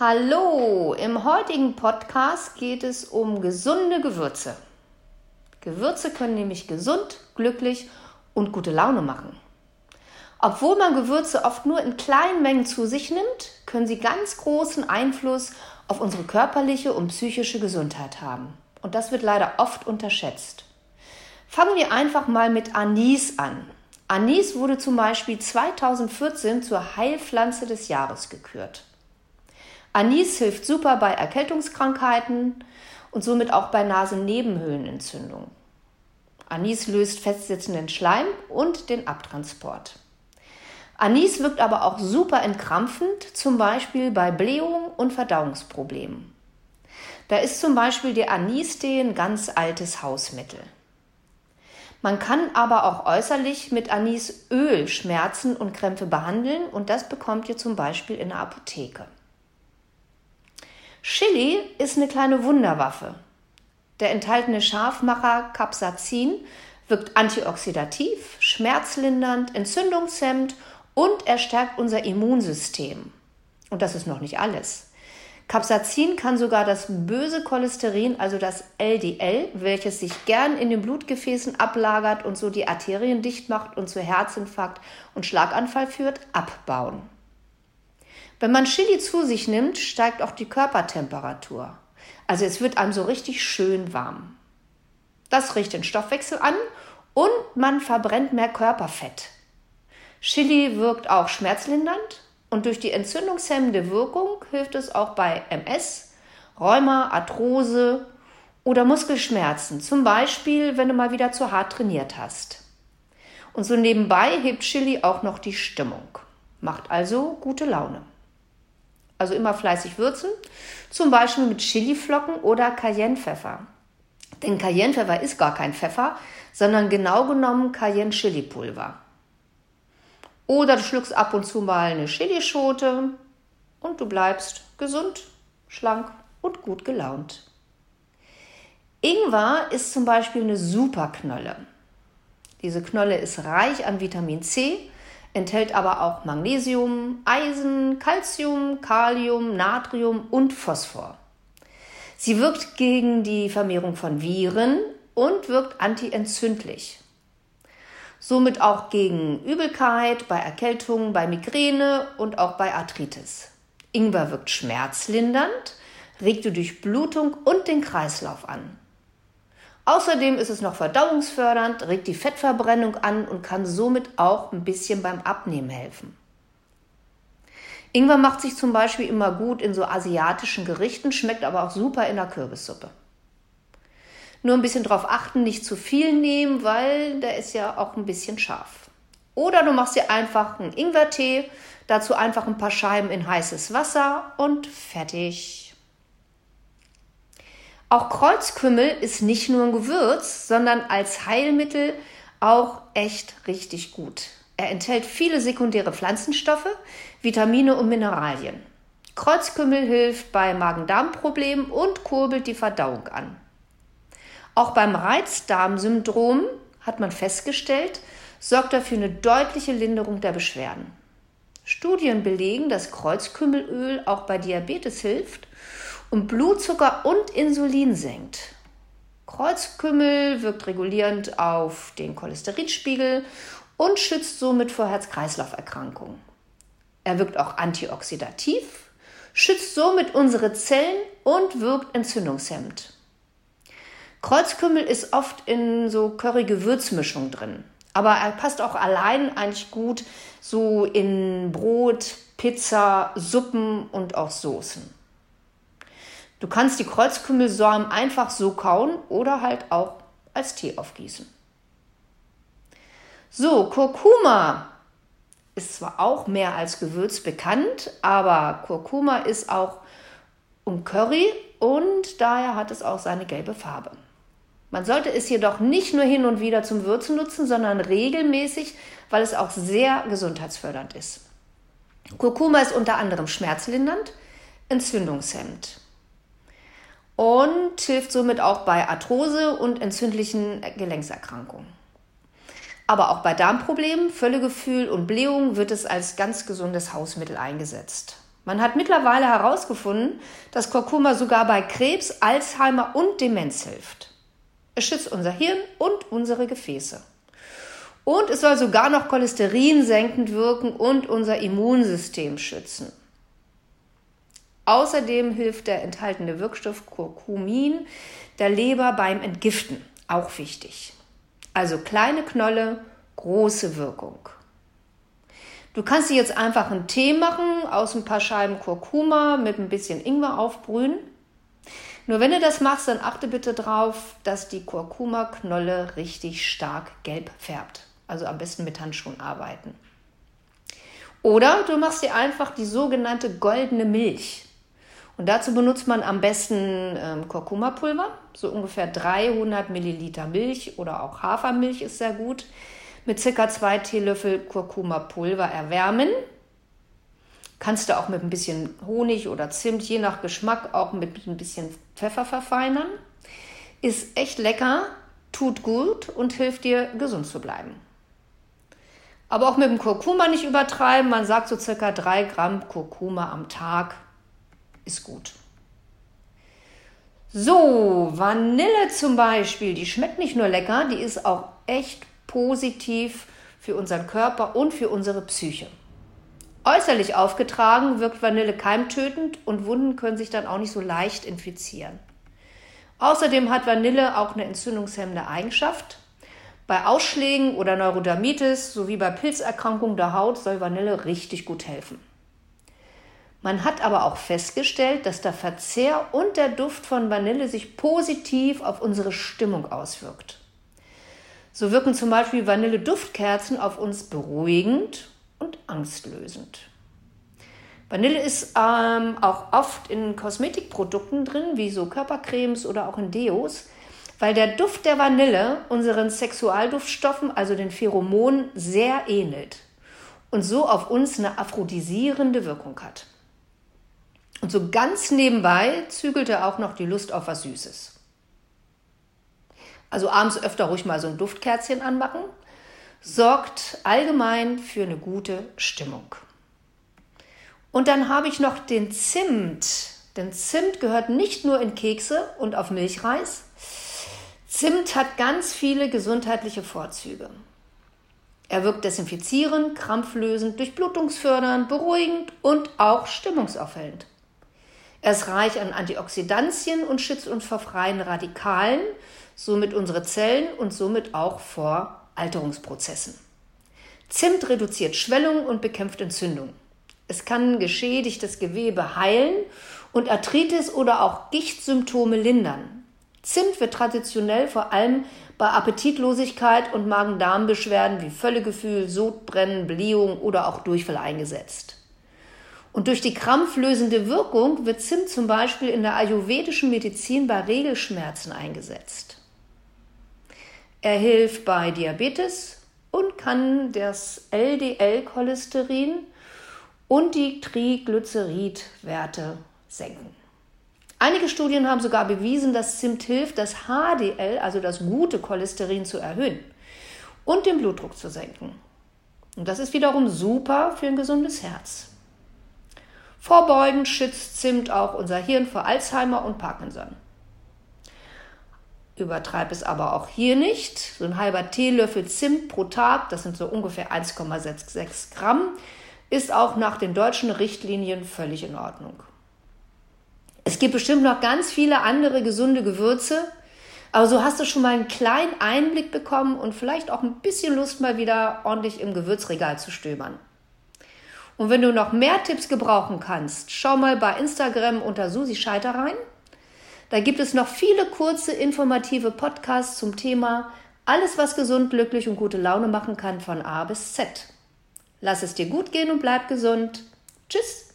Hallo, im heutigen Podcast geht es um gesunde Gewürze. Gewürze können nämlich gesund, glücklich und gute Laune machen. Obwohl man Gewürze oft nur in kleinen Mengen zu sich nimmt, können sie ganz großen Einfluss auf unsere körperliche und psychische Gesundheit haben. Und das wird leider oft unterschätzt. Fangen wir einfach mal mit Anis an. Anis wurde zum Beispiel 2014 zur Heilpflanze des Jahres gekürt. Anis hilft super bei Erkältungskrankheiten und somit auch bei Nasennebenhöhlenentzündung. Anis löst festsitzenden Schleim und den Abtransport. Anis wirkt aber auch super entkrampfend, zum Beispiel bei Blähungen und Verdauungsproblemen. Da ist zum Beispiel der Anistee ein ganz altes Hausmittel. Man kann aber auch äußerlich mit Anisöl Schmerzen und Krämpfe behandeln und das bekommt ihr zum Beispiel in der Apotheke. Chili ist eine kleine Wunderwaffe. Der enthaltene Scharfmacher Capsaicin wirkt antioxidativ, schmerzlindernd, entzündungshemmend und er stärkt unser Immunsystem. Und das ist noch nicht alles. Capsaicin kann sogar das böse Cholesterin, also das LDL, welches sich gern in den Blutgefäßen ablagert und so die Arterien dicht macht und zu Herzinfarkt und Schlaganfall führt, abbauen. Wenn man Chili zu sich nimmt, steigt auch die Körpertemperatur. Also es wird einem so richtig schön warm. Das riecht den Stoffwechsel an und man verbrennt mehr Körperfett. Chili wirkt auch schmerzlindernd und durch die entzündungshemmende Wirkung hilft es auch bei MS, Rheuma, Arthrose oder Muskelschmerzen, zum Beispiel wenn du mal wieder zu hart trainiert hast. Und so nebenbei hebt Chili auch noch die Stimmung, macht also gute Laune. Also immer fleißig würzen, zum Beispiel mit Chiliflocken oder Cayennepfeffer. Denn Cayennepfeffer ist gar kein Pfeffer, sondern genau genommen Cayenne-Chili-Pulver. Oder du schluckst ab und zu mal eine Chilischote und du bleibst gesund, schlank und gut gelaunt. Ingwer ist zum Beispiel eine Superknolle. Diese Knolle ist reich an Vitamin C enthält aber auch Magnesium, Eisen, Calcium, Kalium, Natrium und Phosphor. Sie wirkt gegen die Vermehrung von Viren und wirkt antientzündlich. Somit auch gegen Übelkeit, bei Erkältungen, bei Migräne und auch bei Arthritis. Ingwer wirkt schmerzlindernd, regt die Durchblutung und den Kreislauf an. Außerdem ist es noch verdauungsfördernd, regt die Fettverbrennung an und kann somit auch ein bisschen beim Abnehmen helfen. Ingwer macht sich zum Beispiel immer gut in so asiatischen Gerichten, schmeckt aber auch super in der Kürbissuppe. Nur ein bisschen darauf achten, nicht zu viel nehmen, weil der ist ja auch ein bisschen scharf. Oder du machst dir einfach einen Ingwertee, dazu einfach ein paar Scheiben in heißes Wasser und fertig. Auch Kreuzkümmel ist nicht nur ein Gewürz, sondern als Heilmittel auch echt richtig gut. Er enthält viele sekundäre Pflanzenstoffe, Vitamine und Mineralien. Kreuzkümmel hilft bei Magen-Darm-Problemen und kurbelt die Verdauung an. Auch beim Reizdarmsyndrom hat man festgestellt, sorgt er für eine deutliche Linderung der Beschwerden. Studien belegen, dass Kreuzkümmelöl auch bei Diabetes hilft und Blutzucker und Insulin senkt. Kreuzkümmel wirkt regulierend auf den Cholesterinspiegel und schützt somit vor Herz-Kreislauf-Erkrankungen. Er wirkt auch antioxidativ, schützt somit unsere Zellen und wirkt entzündungshemmend. Kreuzkümmel ist oft in so Curry-Gewürzmischung drin, aber er passt auch allein eigentlich gut so in Brot, Pizza, Suppen und auch Soßen. Du kannst die Kreuzkümmelsamen einfach so kauen oder halt auch als Tee aufgießen. So, Kurkuma ist zwar auch mehr als Gewürz bekannt, aber Kurkuma ist auch um Curry und daher hat es auch seine gelbe Farbe. Man sollte es jedoch nicht nur hin und wieder zum Würzen nutzen, sondern regelmäßig, weil es auch sehr gesundheitsfördernd ist. Kurkuma ist unter anderem schmerzlindernd, entzündungshemmend und hilft somit auch bei Arthrose und entzündlichen Gelenkserkrankungen. Aber auch bei Darmproblemen, Völlegefühl und Blähungen wird es als ganz gesundes Hausmittel eingesetzt. Man hat mittlerweile herausgefunden, dass Kurkuma sogar bei Krebs, Alzheimer und Demenz hilft. Es schützt unser Hirn und unsere Gefäße. Und es soll sogar noch Cholesterin senkend wirken und unser Immunsystem schützen. Außerdem hilft der enthaltene Wirkstoff Curcumin der Leber beim Entgiften. Auch wichtig. Also kleine Knolle, große Wirkung. Du kannst dir jetzt einfach einen Tee machen, aus ein paar Scheiben Kurkuma mit ein bisschen Ingwer aufbrühen. Nur wenn du das machst, dann achte bitte darauf, dass die Kurkuma-Knolle richtig stark gelb färbt. Also am besten mit Handschuhen arbeiten. Oder du machst dir einfach die sogenannte goldene Milch. Und dazu benutzt man am besten ähm, Kurkuma-Pulver, so ungefähr 300 Milliliter Milch oder auch Hafermilch ist sehr gut mit ca. 2 Teelöffel Kurkuma-Pulver erwärmen. Kannst du auch mit ein bisschen Honig oder Zimt, je nach Geschmack, auch mit ein bisschen Pfeffer verfeinern. Ist echt lecker, tut gut und hilft dir, gesund zu bleiben. Aber auch mit dem Kurkuma nicht übertreiben. Man sagt so circa 3 Gramm Kurkuma am Tag ist gut. So, Vanille zum Beispiel, die schmeckt nicht nur lecker, die ist auch echt positiv für unseren Körper und für unsere Psyche. Äußerlich aufgetragen wirkt Vanille keimtötend und Wunden können sich dann auch nicht so leicht infizieren. Außerdem hat Vanille auch eine entzündungshemmende Eigenschaft. Bei Ausschlägen oder Neurodermitis sowie bei Pilzerkrankungen der Haut soll Vanille richtig gut helfen. Man hat aber auch festgestellt, dass der Verzehr und der Duft von Vanille sich positiv auf unsere Stimmung auswirkt. So wirken zum Beispiel Vanille-Duftkerzen auf uns beruhigend und angstlösend. Vanille ist ähm, auch oft in Kosmetikprodukten drin, wie so Körpercremes oder auch in Deos, weil der Duft der Vanille unseren Sexualduftstoffen, also den Pheromonen, sehr ähnelt und so auf uns eine aphrodisierende Wirkung hat. Und so ganz nebenbei zügelt er auch noch die Lust auf was Süßes. Also abends öfter ruhig mal so ein Duftkerzchen anmachen, sorgt allgemein für eine gute Stimmung. Und dann habe ich noch den Zimt. Denn Zimt gehört nicht nur in Kekse und auf Milchreis. Zimt hat ganz viele gesundheitliche Vorzüge. Er wirkt desinfizierend, krampflösend, durchblutungsfördernd, beruhigend und auch stimmungsaufhellend. Er ist reich an Antioxidantien und schützt uns vor freien Radikalen somit unsere Zellen und somit auch vor Alterungsprozessen. Zimt reduziert Schwellung und bekämpft Entzündung. Es kann geschädigtes Gewebe heilen und Arthritis oder auch Gichtsymptome lindern. Zimt wird traditionell vor allem bei Appetitlosigkeit und Magen-Darm-Beschwerden wie Völlegefühl, Sodbrennen, Blähung oder auch Durchfall eingesetzt. Und durch die krampflösende Wirkung wird Zimt zum Beispiel in der ayurvedischen Medizin bei Regelschmerzen eingesetzt. Er hilft bei Diabetes und kann das LDL-Cholesterin und die Triglyceridwerte senken. Einige Studien haben sogar bewiesen, dass Zimt hilft, das HDL, also das gute Cholesterin, zu erhöhen und den Blutdruck zu senken. Und das ist wiederum super für ein gesundes Herz. Vorbeugend schützt Zimt auch unser Hirn vor Alzheimer und Parkinson. Übertreib es aber auch hier nicht. So ein halber Teelöffel Zimt pro Tag, das sind so ungefähr 1,66 Gramm, ist auch nach den deutschen Richtlinien völlig in Ordnung. Es gibt bestimmt noch ganz viele andere gesunde Gewürze, aber so hast du schon mal einen kleinen Einblick bekommen und vielleicht auch ein bisschen Lust, mal wieder ordentlich im Gewürzregal zu stöbern. Und wenn du noch mehr Tipps gebrauchen kannst, schau mal bei Instagram unter Susi Scheiter rein. Da gibt es noch viele kurze informative Podcasts zum Thema alles, was gesund, glücklich und gute Laune machen kann von A bis Z. Lass es dir gut gehen und bleib gesund. Tschüss.